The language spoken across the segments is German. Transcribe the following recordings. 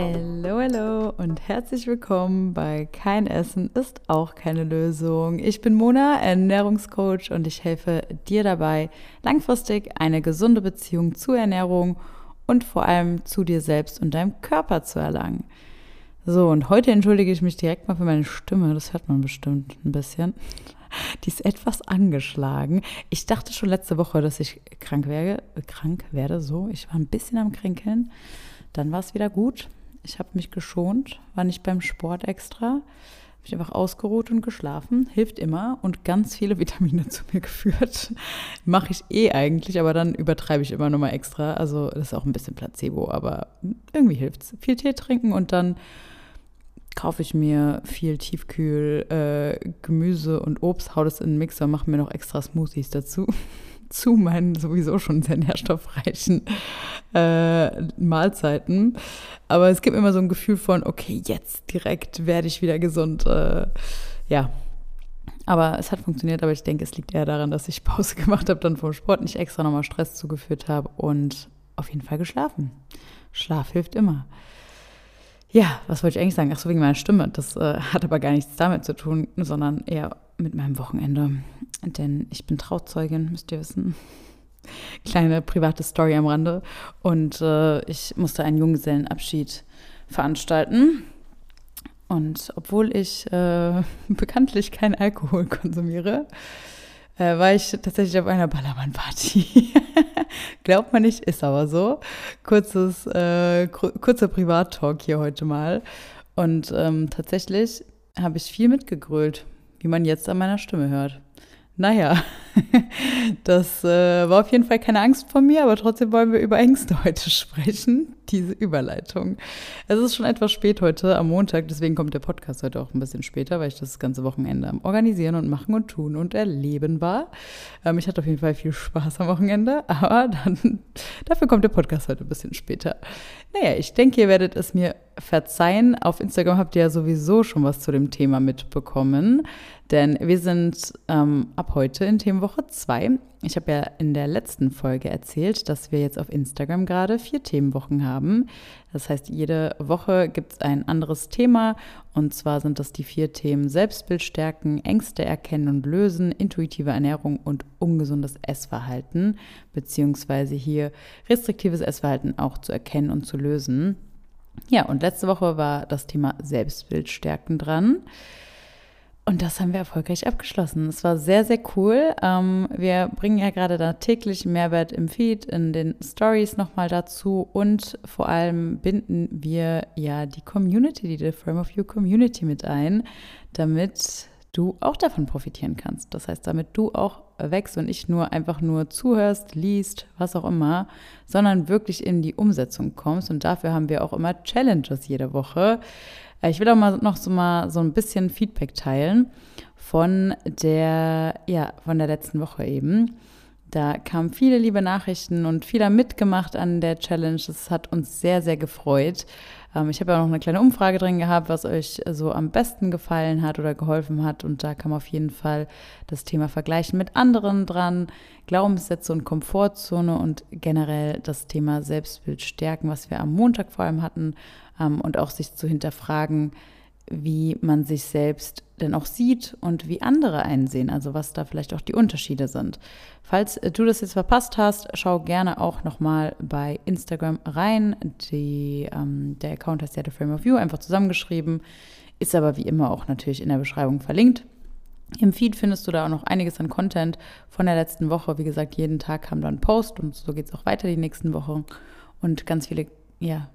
Hallo, hallo und herzlich willkommen bei Kein Essen ist auch keine Lösung. Ich bin Mona, Ernährungscoach und ich helfe dir dabei, langfristig eine gesunde Beziehung zur Ernährung und vor allem zu dir selbst und deinem Körper zu erlangen. So, und heute entschuldige ich mich direkt mal für meine Stimme. Das hört man bestimmt ein bisschen. Die ist etwas angeschlagen. Ich dachte schon letzte Woche, dass ich krank werde. Krank werde, so. Ich war ein bisschen am Kränkeln. Dann war es wieder gut. Ich habe mich geschont, war nicht beim Sport extra. Habe mich einfach ausgeruht und geschlafen. Hilft immer und ganz viele Vitamine zu mir geführt. Mache ich eh eigentlich, aber dann übertreibe ich immer nochmal extra. Also das ist auch ein bisschen Placebo, aber irgendwie hilft es. Viel Tee trinken und dann kaufe ich mir viel Tiefkühl, äh, Gemüse und Obst, hau das in den Mixer, mache mir noch extra Smoothies dazu. Zu meinen sowieso schon sehr nährstoffreichen äh, Mahlzeiten. Aber es gibt immer so ein Gefühl von, okay, jetzt direkt werde ich wieder gesund. Äh, ja. Aber es hat funktioniert, aber ich denke, es liegt eher daran, dass ich Pause gemacht habe, dann vom Sport nicht extra nochmal Stress zugeführt habe und auf jeden Fall geschlafen. Schlaf hilft immer. Ja, was wollte ich eigentlich sagen? Ach so, wegen meiner Stimme. Das äh, hat aber gar nichts damit zu tun, sondern eher mit meinem Wochenende. Denn ich bin Trauzeugin, müsst ihr wissen. Kleine private Story am Rande. Und äh, ich musste einen Junggesellenabschied veranstalten. Und obwohl ich äh, bekanntlich keinen Alkohol konsumiere, äh, war ich tatsächlich auf einer Ballermann-Party. Glaubt man nicht, ist aber so. Kurzes, äh, kurzer Privat-Talk hier heute mal. Und ähm, tatsächlich habe ich viel mitgegrölt, wie man jetzt an meiner Stimme hört. Naja, das äh, war auf jeden Fall keine Angst von mir, aber trotzdem wollen wir über Ängste heute sprechen, diese Überleitung. Es ist schon etwas spät heute am Montag, deswegen kommt der Podcast heute auch ein bisschen später, weil ich das ganze Wochenende am Organisieren und Machen und Tun und Erleben war. Ähm, ich hatte auf jeden Fall viel Spaß am Wochenende, aber dann, dafür kommt der Podcast heute ein bisschen später. Naja, ich denke, ihr werdet es mir verzeihen. Auf Instagram habt ihr ja sowieso schon was zu dem Thema mitbekommen. Denn wir sind ähm, ab heute in Themenwoche 2. Ich habe ja in der letzten Folge erzählt, dass wir jetzt auf Instagram gerade vier Themenwochen haben. Das heißt, jede Woche gibt es ein anderes Thema. Und zwar sind das die vier Themen Selbstbild stärken, Ängste erkennen und lösen, intuitive Ernährung und ungesundes Essverhalten. Beziehungsweise hier restriktives Essverhalten auch zu erkennen und zu lösen. Ja, und letzte Woche war das Thema Selbstbild stärken dran. Und das haben wir erfolgreich abgeschlossen. Es war sehr, sehr cool. Ähm, wir bringen ja gerade da täglich Mehrwert im Feed, in den Stories nochmal dazu und vor allem binden wir ja die Community, die The Frame of You Community mit ein, damit du auch davon profitieren kannst. Das heißt, damit du auch wächst und nicht nur einfach nur zuhörst, liest, was auch immer, sondern wirklich in die Umsetzung kommst. Und dafür haben wir auch immer Challenges jede Woche. Äh, ich will auch mal noch so mal so ein bisschen Feedback teilen von der, ja, von der letzten Woche eben. Da kamen viele liebe Nachrichten und viele mitgemacht an der Challenge. Das hat uns sehr, sehr gefreut. Ähm, ich habe ja noch eine kleine Umfrage drin gehabt, was euch so am besten gefallen hat oder geholfen hat. Und da kam auf jeden Fall das Thema Vergleichen mit anderen dran, Glaubenssätze und Komfortzone und generell das Thema Selbstbild stärken, was wir am Montag vor allem hatten und auch sich zu hinterfragen, wie man sich selbst denn auch sieht und wie andere einsehen, also was da vielleicht auch die Unterschiede sind. Falls du das jetzt verpasst hast, schau gerne auch nochmal bei Instagram rein. Die, ähm, der Account heißt ja The Frame of You, einfach zusammengeschrieben, ist aber wie immer auch natürlich in der Beschreibung verlinkt. Im Feed findest du da auch noch einiges an Content von der letzten Woche. Wie gesagt, jeden Tag kam da ein Post und so geht es auch weiter die nächsten Wochen. Und ganz viele ja,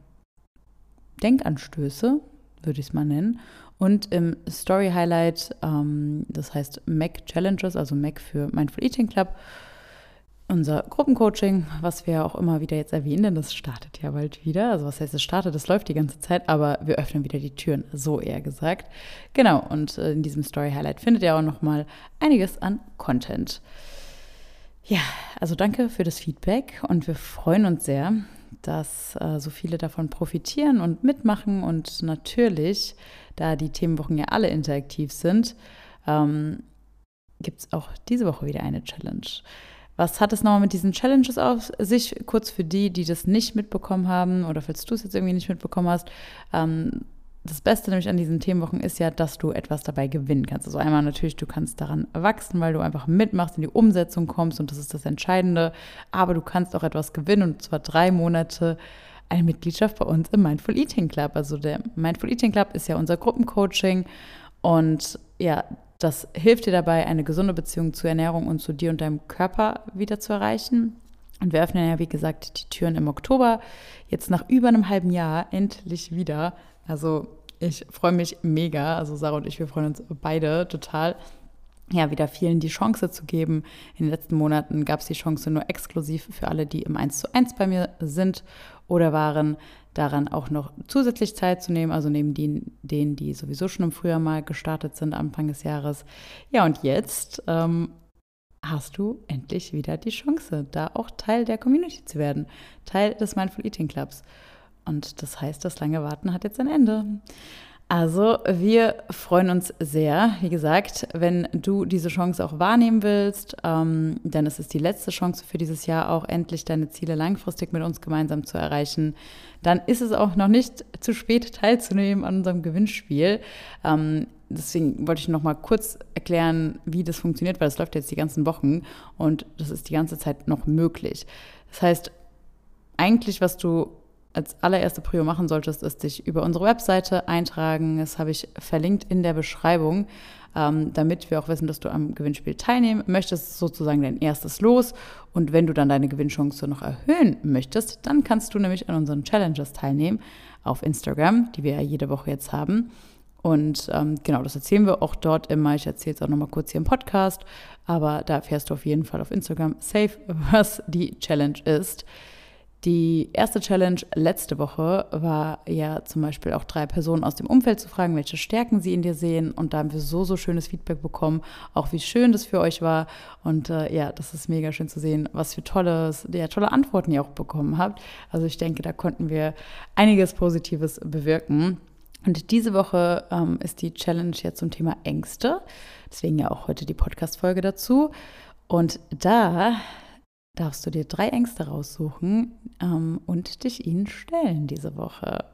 Denkanstöße, würde ich es mal nennen. Und im Story Highlight, ähm, das heißt Mac Challenges, also Mac für Mindful Eating Club, unser Gruppencoaching, was wir auch immer wieder jetzt erwähnen, denn das startet ja bald wieder. Also was heißt, es startet, das läuft die ganze Zeit, aber wir öffnen wieder die Türen, so eher gesagt. Genau, und äh, in diesem Story Highlight findet ihr auch nochmal einiges an Content. Ja, also danke für das Feedback und wir freuen uns sehr, dass äh, so viele davon profitieren und mitmachen. Und natürlich, da die Themenwochen ja alle interaktiv sind, ähm, gibt es auch diese Woche wieder eine Challenge. Was hat es nochmal mit diesen Challenges auf sich? Kurz für die, die das nicht mitbekommen haben oder falls du es jetzt irgendwie nicht mitbekommen hast. Ähm, das Beste nämlich an diesen Themenwochen ist ja, dass du etwas dabei gewinnen kannst. Also einmal natürlich, du kannst daran wachsen, weil du einfach mitmachst, in die Umsetzung kommst und das ist das Entscheidende. Aber du kannst auch etwas gewinnen und zwar drei Monate eine Mitgliedschaft bei uns im Mindful Eating Club. Also der Mindful Eating Club ist ja unser Gruppencoaching und ja, das hilft dir dabei, eine gesunde Beziehung zur Ernährung und zu dir und deinem Körper wieder zu erreichen. Und wir öffnen ja, wie gesagt, die Türen im Oktober. Jetzt nach über einem halben Jahr endlich wieder. Also ich freue mich mega. Also Sarah und ich, wir freuen uns beide total ja, wieder vielen die Chance zu geben. In den letzten Monaten gab es die Chance nur exklusiv für alle, die im 1 zu 1 bei mir sind oder waren, daran auch noch zusätzlich Zeit zu nehmen, also neben denen, denen die sowieso schon im Frühjahr mal gestartet sind, Anfang des Jahres. Ja, und jetzt ähm, hast du endlich wieder die Chance, da auch Teil der Community zu werden, Teil des Mindful Eating Clubs. Und das heißt, das lange Warten hat jetzt ein Ende. Also, wir freuen uns sehr, wie gesagt, wenn du diese Chance auch wahrnehmen willst, ähm, denn es ist die letzte Chance für dieses Jahr, auch endlich deine Ziele langfristig mit uns gemeinsam zu erreichen. Dann ist es auch noch nicht zu spät, teilzunehmen an unserem Gewinnspiel. Ähm, deswegen wollte ich noch mal kurz erklären, wie das funktioniert, weil es läuft jetzt die ganzen Wochen und das ist die ganze Zeit noch möglich. Das heißt, eigentlich, was du als allererste Prio machen solltest, ist dich über unsere Webseite eintragen. Das habe ich verlinkt in der Beschreibung, ähm, damit wir auch wissen, dass du am Gewinnspiel teilnehmen möchtest. Sozusagen dein erstes Los. Und wenn du dann deine Gewinnchance noch erhöhen möchtest, dann kannst du nämlich an unseren Challenges teilnehmen auf Instagram, die wir ja jede Woche jetzt haben. Und ähm, genau, das erzählen wir auch dort immer. Ich erzähle es auch nochmal kurz hier im Podcast, aber da erfährst du auf jeden Fall auf Instagram safe, was die Challenge ist. Die erste Challenge letzte Woche war ja zum Beispiel auch drei Personen aus dem Umfeld zu fragen, welche Stärken sie in dir sehen. Und da haben wir so, so schönes Feedback bekommen, auch wie schön das für euch war. Und äh, ja, das ist mega schön zu sehen, was für tolles, ja, tolle Antworten ihr auch bekommen habt. Also ich denke, da konnten wir einiges Positives bewirken. Und diese Woche ähm, ist die Challenge ja zum Thema Ängste. Deswegen ja auch heute die Podcast-Folge dazu. Und da darfst du dir drei Ängste raussuchen ähm, und dich ihnen stellen diese Woche.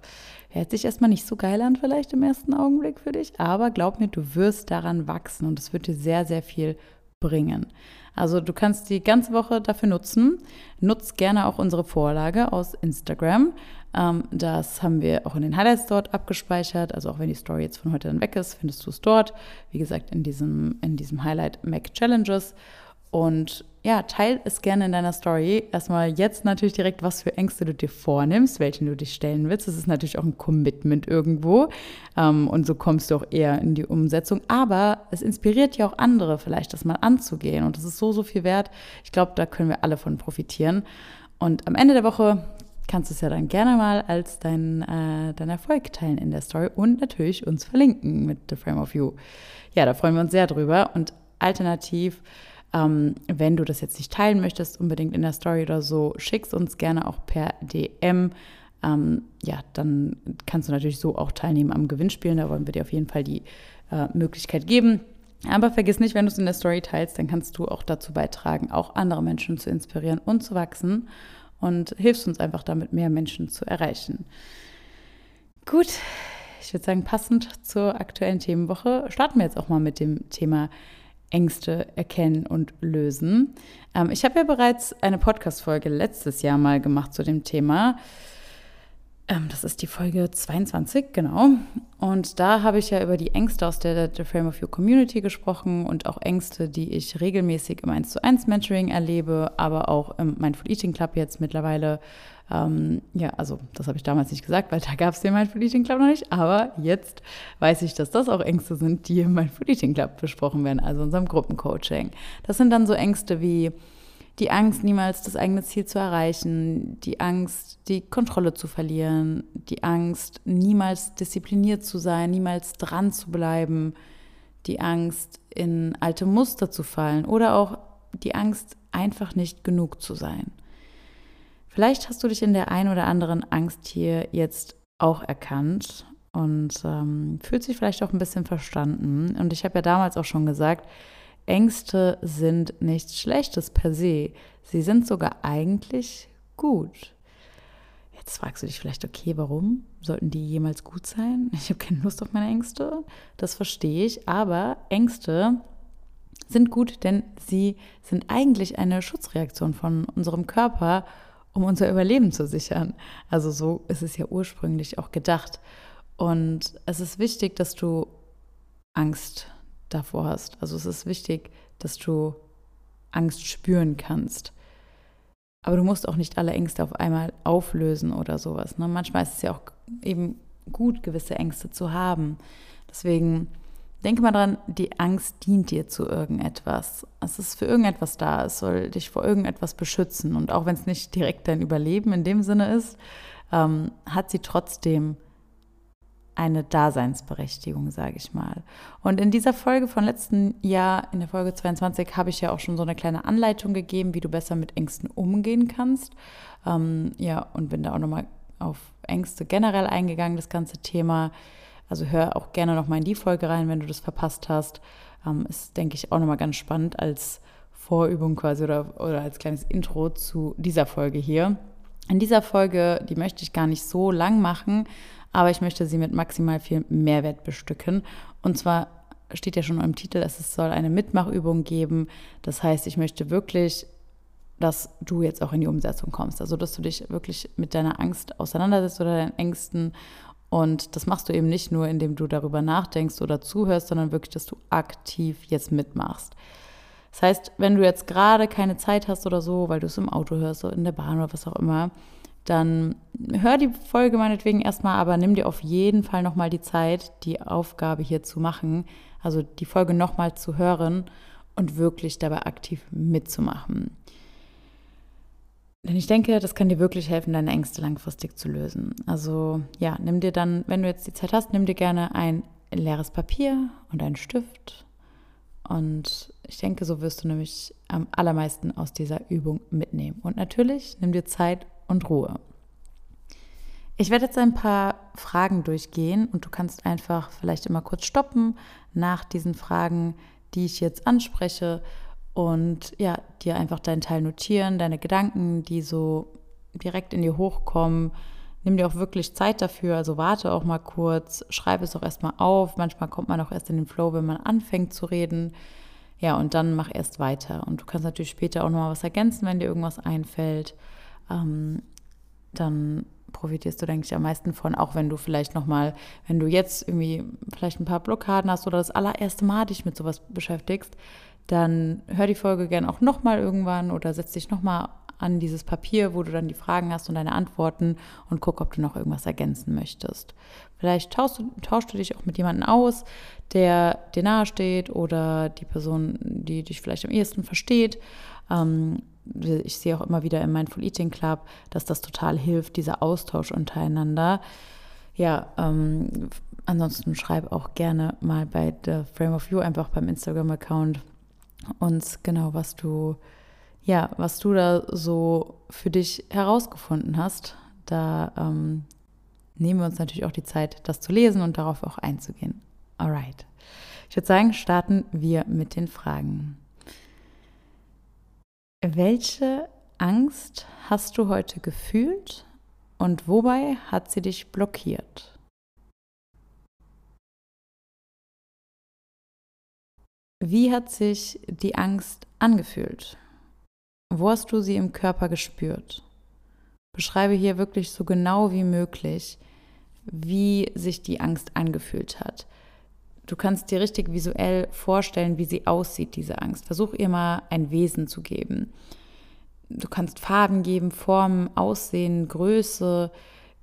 Hört sich erstmal nicht so geil an, vielleicht im ersten Augenblick für dich, aber glaub mir, du wirst daran wachsen und es wird dir sehr, sehr viel bringen. Also du kannst die ganze Woche dafür nutzen. Nutz gerne auch unsere Vorlage aus Instagram. Ähm, das haben wir auch in den Highlights dort abgespeichert. Also auch wenn die Story jetzt von heute dann weg ist, findest du es dort. Wie gesagt, in diesem, in diesem Highlight Mac Challenges. Und ja, teil es gerne in deiner Story. Erstmal jetzt natürlich direkt, was für Ängste du dir vornimmst, welchen du dich stellen willst. Das ist natürlich auch ein Commitment irgendwo. Ähm, und so kommst du auch eher in die Umsetzung. Aber es inspiriert ja auch andere, vielleicht das mal anzugehen. Und das ist so, so viel wert. Ich glaube, da können wir alle von profitieren. Und am Ende der Woche kannst du es ja dann gerne mal als dein, äh, dein Erfolg teilen in der Story und natürlich uns verlinken mit The Frame of You. Ja, da freuen wir uns sehr drüber. Und alternativ ähm, wenn du das jetzt nicht teilen möchtest, unbedingt in der Story oder so, schick's uns gerne auch per DM. Ähm, ja, dann kannst du natürlich so auch teilnehmen am Gewinnspielen. Da wollen wir dir auf jeden Fall die äh, Möglichkeit geben. Aber vergiss nicht, wenn du es in der Story teilst, dann kannst du auch dazu beitragen, auch andere Menschen zu inspirieren und zu wachsen und hilfst uns einfach damit, mehr Menschen zu erreichen. Gut, ich würde sagen, passend zur aktuellen Themenwoche starten wir jetzt auch mal mit dem Thema Ängste erkennen und lösen. Ähm, ich habe ja bereits eine Podcast-Folge letztes Jahr mal gemacht zu dem Thema. Ähm, das ist die Folge 22, genau. Und da habe ich ja über die Ängste aus der The Frame of Your Community gesprochen und auch Ängste, die ich regelmäßig im 1 zu 1 Mentoring erlebe, aber auch im Mindful Eating Club jetzt mittlerweile ähm, ja, also das habe ich damals nicht gesagt, weil da gab es den Mindful Eating Club noch nicht. Aber jetzt weiß ich, dass das auch Ängste sind, die im Mindful Eating Club besprochen werden, also unserem Gruppencoaching. Das sind dann so Ängste wie die Angst, niemals das eigene Ziel zu erreichen, die Angst, die Kontrolle zu verlieren, die Angst, niemals diszipliniert zu sein, niemals dran zu bleiben, die Angst, in alte Muster zu fallen oder auch die Angst, einfach nicht genug zu sein. Vielleicht hast du dich in der ein oder anderen Angst hier jetzt auch erkannt und ähm, fühlt sich vielleicht auch ein bisschen verstanden. Und ich habe ja damals auch schon gesagt, Ängste sind nichts Schlechtes per se. Sie sind sogar eigentlich gut. Jetzt fragst du dich vielleicht, okay, warum sollten die jemals gut sein? Ich habe keine Lust auf meine Ängste. Das verstehe ich. Aber Ängste sind gut, denn sie sind eigentlich eine Schutzreaktion von unserem Körper, um unser Überleben zu sichern. Also so ist es ja ursprünglich auch gedacht. Und es ist wichtig, dass du Angst davor hast. Also es ist wichtig, dass du Angst spüren kannst. Aber du musst auch nicht alle Ängste auf einmal auflösen oder sowas. Ne? Manchmal ist es ja auch eben gut, gewisse Ängste zu haben. Deswegen denke mal dran, die Angst dient dir zu irgendetwas. Es ist für irgendetwas da. Es soll dich vor irgendetwas beschützen. Und auch wenn es nicht direkt dein Überleben in dem Sinne ist, ähm, hat sie trotzdem eine Daseinsberechtigung, sage ich mal. Und in dieser Folge von letzten Jahr, in der Folge 22, habe ich ja auch schon so eine kleine Anleitung gegeben, wie du besser mit Ängsten umgehen kannst. Ähm, ja, und bin da auch nochmal auf Ängste generell eingegangen, das ganze Thema. Also hör auch gerne nochmal in die Folge rein, wenn du das verpasst hast. Ähm, ist, denke ich, auch nochmal ganz spannend als Vorübung quasi oder, oder als kleines Intro zu dieser Folge hier. In dieser Folge, die möchte ich gar nicht so lang machen, aber ich möchte sie mit maximal viel Mehrwert bestücken. Und zwar steht ja schon im Titel, es soll eine Mitmachübung geben. Das heißt, ich möchte wirklich, dass du jetzt auch in die Umsetzung kommst. Also, dass du dich wirklich mit deiner Angst auseinandersetzt oder deinen Ängsten. Und das machst du eben nicht nur, indem du darüber nachdenkst oder zuhörst, sondern wirklich, dass du aktiv jetzt mitmachst. Das heißt, wenn du jetzt gerade keine Zeit hast oder so, weil du es im Auto hörst oder in der Bahn oder was auch immer, dann hör die Folge meinetwegen erstmal, aber nimm dir auf jeden Fall nochmal die Zeit, die Aufgabe hier zu machen, also die Folge nochmal zu hören und wirklich dabei aktiv mitzumachen. Denn ich denke, das kann dir wirklich helfen, deine Ängste langfristig zu lösen. Also ja, nimm dir dann, wenn du jetzt die Zeit hast, nimm dir gerne ein leeres Papier und einen Stift. Und ich denke, so wirst du nämlich am allermeisten aus dieser Übung mitnehmen. Und natürlich nimm dir Zeit und Ruhe. Ich werde jetzt ein paar Fragen durchgehen und du kannst einfach vielleicht immer kurz stoppen nach diesen Fragen, die ich jetzt anspreche und ja, dir einfach deinen Teil notieren, deine Gedanken, die so direkt in dir hochkommen. Nimm dir auch wirklich Zeit dafür, also warte auch mal kurz, schreibe es auch erstmal auf. Manchmal kommt man auch erst in den Flow, wenn man anfängt zu reden. Ja, und dann mach erst weiter. Und du kannst natürlich später auch nochmal was ergänzen, wenn dir irgendwas einfällt ähm, dann profitierst du, denke ich, am meisten von, auch wenn du vielleicht nochmal, wenn du jetzt irgendwie vielleicht ein paar Blockaden hast oder das allererste Mal dich mit sowas beschäftigst, dann hör die Folge gerne auch nochmal irgendwann oder setz dich nochmal an dieses Papier, wo du dann die Fragen hast und deine Antworten und guck, ob du noch irgendwas ergänzen möchtest. Vielleicht tauschst du, tauschst du dich auch mit jemandem aus, der dir nahesteht oder die Person, die dich vielleicht am ehesten versteht. Ähm, ich sehe auch immer wieder in Mindful Eating Club, dass das total hilft, dieser Austausch untereinander. Ja, ähm, ansonsten schreib auch gerne mal bei The Frame of You, einfach beim Instagram-Account, uns genau, was du, ja, was du da so für dich herausgefunden hast. Da ähm, nehmen wir uns natürlich auch die Zeit, das zu lesen und darauf auch einzugehen. Alright. Ich würde sagen, starten wir mit den Fragen. Welche Angst hast du heute gefühlt und wobei hat sie dich blockiert? Wie hat sich die Angst angefühlt? Wo hast du sie im Körper gespürt? Beschreibe hier wirklich so genau wie möglich, wie sich die Angst angefühlt hat. Du kannst dir richtig visuell vorstellen, wie sie aussieht, diese Angst. Versuch ihr mal ein Wesen zu geben. Du kannst Farben geben, Formen, Aussehen, Größe,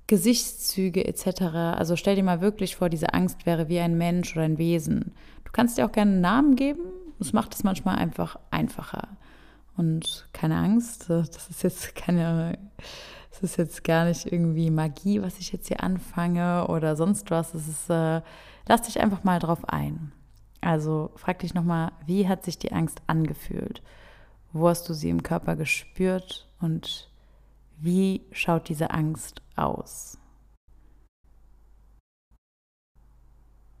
Gesichtszüge etc. Also stell dir mal wirklich vor, diese Angst wäre wie ein Mensch oder ein Wesen. Du kannst dir auch gerne einen Namen geben. Das macht es manchmal einfach einfacher. Und keine Angst, das ist jetzt keine, das ist jetzt gar nicht irgendwie Magie, was ich jetzt hier anfange oder sonst was. Es ist äh, Lass dich einfach mal drauf ein. Also frag dich nochmal, wie hat sich die Angst angefühlt? Wo hast du sie im Körper gespürt und wie schaut diese Angst aus?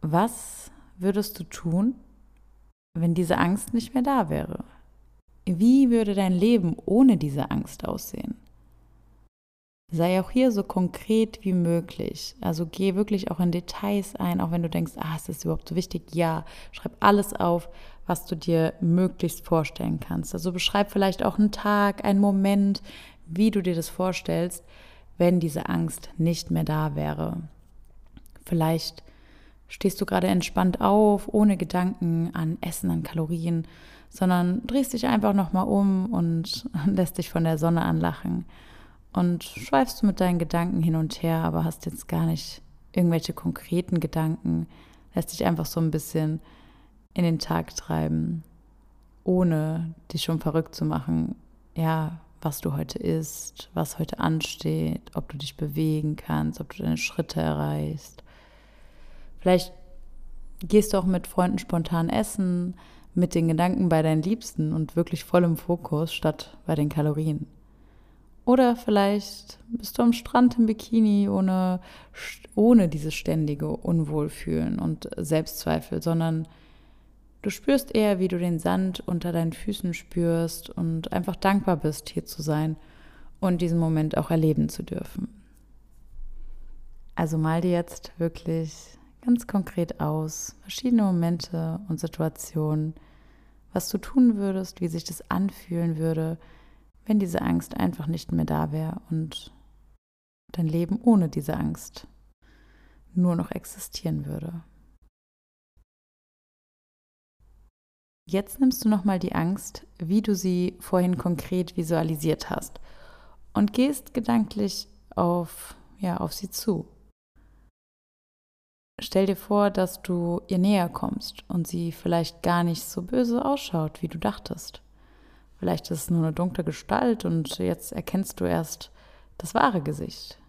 Was würdest du tun, wenn diese Angst nicht mehr da wäre? Wie würde dein Leben ohne diese Angst aussehen? Sei auch hier so konkret wie möglich. Also geh wirklich auch in Details ein, auch wenn du denkst, ah, ist das überhaupt so wichtig? Ja, schreib alles auf, was du dir möglichst vorstellen kannst. Also beschreib vielleicht auch einen Tag, einen Moment, wie du dir das vorstellst, wenn diese Angst nicht mehr da wäre. Vielleicht stehst du gerade entspannt auf, ohne Gedanken an Essen, an Kalorien, sondern drehst dich einfach nochmal um und lässt dich von der Sonne anlachen und schweifst du mit deinen Gedanken hin und her, aber hast jetzt gar nicht irgendwelche konkreten Gedanken, lässt dich einfach so ein bisschen in den Tag treiben, ohne dich schon verrückt zu machen, ja, was du heute isst, was heute ansteht, ob du dich bewegen kannst, ob du deine Schritte erreichst. Vielleicht gehst du auch mit Freunden spontan essen, mit den Gedanken bei deinen Liebsten und wirklich voll im Fokus statt bei den Kalorien. Oder vielleicht bist du am Strand im Bikini ohne, ohne dieses ständige Unwohlfühlen und Selbstzweifel, sondern du spürst eher, wie du den Sand unter deinen Füßen spürst und einfach dankbar bist, hier zu sein und diesen Moment auch erleben zu dürfen. Also mal dir jetzt wirklich ganz konkret aus, verschiedene Momente und Situationen, was du tun würdest, wie sich das anfühlen würde, wenn diese Angst einfach nicht mehr da wäre und dein Leben ohne diese Angst nur noch existieren würde. Jetzt nimmst du nochmal die Angst, wie du sie vorhin konkret visualisiert hast und gehst gedanklich auf, ja, auf sie zu. Stell dir vor, dass du ihr näher kommst und sie vielleicht gar nicht so böse ausschaut, wie du dachtest. Vielleicht ist es nur eine dunkle Gestalt und jetzt erkennst du erst das wahre Gesicht.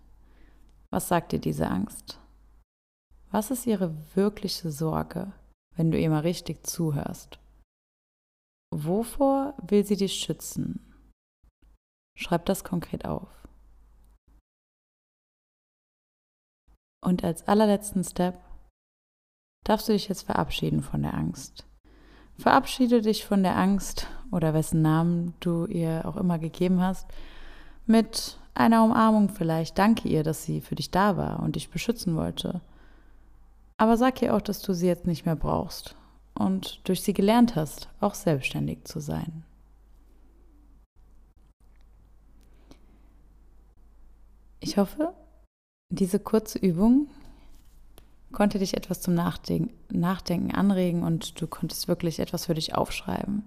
Was sagt dir diese Angst? Was ist ihre wirkliche Sorge, wenn du ihr mal richtig zuhörst? Wovor will sie dich schützen? Schreib das konkret auf. Und als allerletzten Step darfst du dich jetzt verabschieden von der Angst. Verabschiede dich von der Angst oder wessen Namen du ihr auch immer gegeben hast, mit einer Umarmung vielleicht. Danke ihr, dass sie für dich da war und dich beschützen wollte. Aber sag ihr auch, dass du sie jetzt nicht mehr brauchst und durch sie gelernt hast, auch selbstständig zu sein. Ich hoffe, diese kurze Übung konnte dich etwas zum Nachdenken, Nachdenken anregen und du konntest wirklich etwas für dich aufschreiben.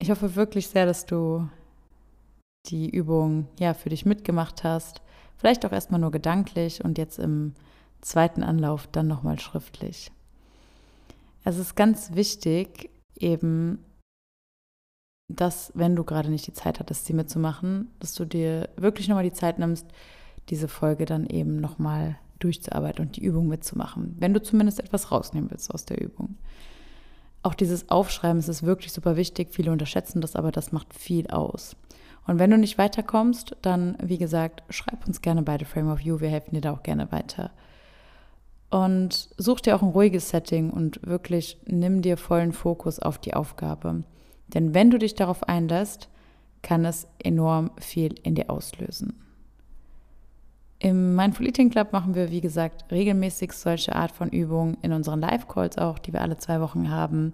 Ich hoffe wirklich sehr, dass du die Übung ja für dich mitgemacht hast. Vielleicht auch erstmal nur gedanklich und jetzt im zweiten Anlauf dann nochmal schriftlich. Es ist ganz wichtig, eben, dass, wenn du gerade nicht die Zeit hattest, sie mitzumachen, dass du dir wirklich nochmal die Zeit nimmst, diese Folge dann eben nochmal durchzuarbeiten und die Übung mitzumachen, wenn du zumindest etwas rausnehmen willst aus der Übung. Auch dieses Aufschreiben ist wirklich super wichtig. Viele unterschätzen das, aber das macht viel aus. Und wenn du nicht weiterkommst, dann, wie gesagt, schreib uns gerne bei The Frame of You. Wir helfen dir da auch gerne weiter. Und such dir auch ein ruhiges Setting und wirklich nimm dir vollen Fokus auf die Aufgabe. Denn wenn du dich darauf einlässt, kann es enorm viel in dir auslösen. Im Mindful Eating Club machen wir, wie gesagt, regelmäßig solche Art von Übungen in unseren Live-Calls auch, die wir alle zwei Wochen haben.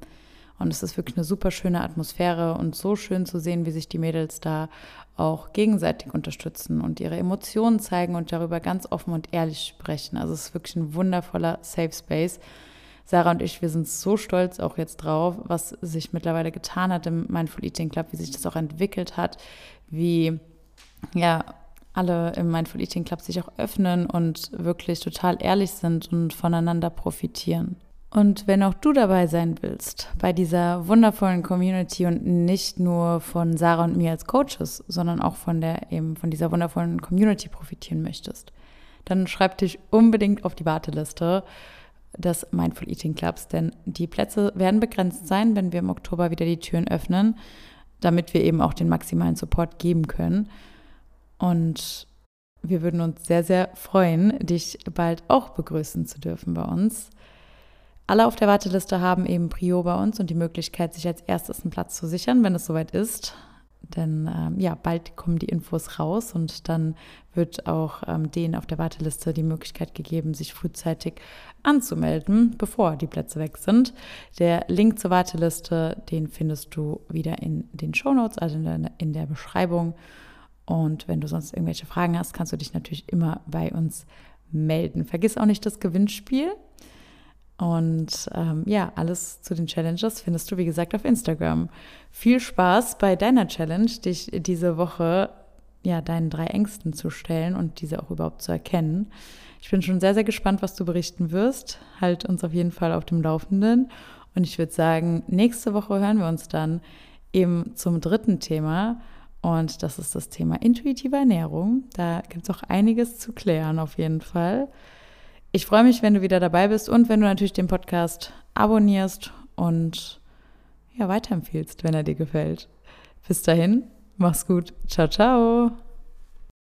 Und es ist wirklich eine super schöne Atmosphäre und so schön zu sehen, wie sich die Mädels da auch gegenseitig unterstützen und ihre Emotionen zeigen und darüber ganz offen und ehrlich sprechen. Also es ist wirklich ein wundervoller Safe Space. Sarah und ich, wir sind so stolz auch jetzt drauf, was sich mittlerweile getan hat im Mindful Eating Club, wie sich das auch entwickelt hat, wie ja, alle im Mindful Eating Club sich auch öffnen und wirklich total ehrlich sind und voneinander profitieren. Und wenn auch du dabei sein willst bei dieser wundervollen Community und nicht nur von Sarah und mir als Coaches, sondern auch von der eben von dieser wundervollen Community profitieren möchtest, dann schreib dich unbedingt auf die Warteliste des Mindful Eating Clubs, denn die Plätze werden begrenzt sein, wenn wir im Oktober wieder die Türen öffnen, damit wir eben auch den maximalen Support geben können. Und wir würden uns sehr, sehr freuen, dich bald auch begrüßen zu dürfen bei uns. Alle auf der Warteliste haben eben Prio bei uns und die Möglichkeit, sich als erstes einen Platz zu sichern, wenn es soweit ist. Denn ähm, ja, bald kommen die Infos raus und dann wird auch ähm, denen auf der Warteliste die Möglichkeit gegeben, sich frühzeitig anzumelden, bevor die Plätze weg sind. Der Link zur Warteliste, den findest du wieder in den Show Notes, also in der, in der Beschreibung. Und wenn du sonst irgendwelche Fragen hast, kannst du dich natürlich immer bei uns melden. Vergiss auch nicht das Gewinnspiel. Und ähm, ja, alles zu den Challenges findest du, wie gesagt, auf Instagram. Viel Spaß bei deiner Challenge, dich diese Woche ja deinen drei Ängsten zu stellen und diese auch überhaupt zu erkennen. Ich bin schon sehr, sehr gespannt, was du berichten wirst. Halt uns auf jeden Fall auf dem Laufenden. Und ich würde sagen, nächste Woche hören wir uns dann eben zum dritten Thema. Und das ist das Thema intuitive Ernährung. Da gibt es auch einiges zu klären, auf jeden Fall. Ich freue mich, wenn du wieder dabei bist und wenn du natürlich den Podcast abonnierst und ja, weiterempfiehlst, wenn er dir gefällt. Bis dahin, mach's gut. Ciao, ciao.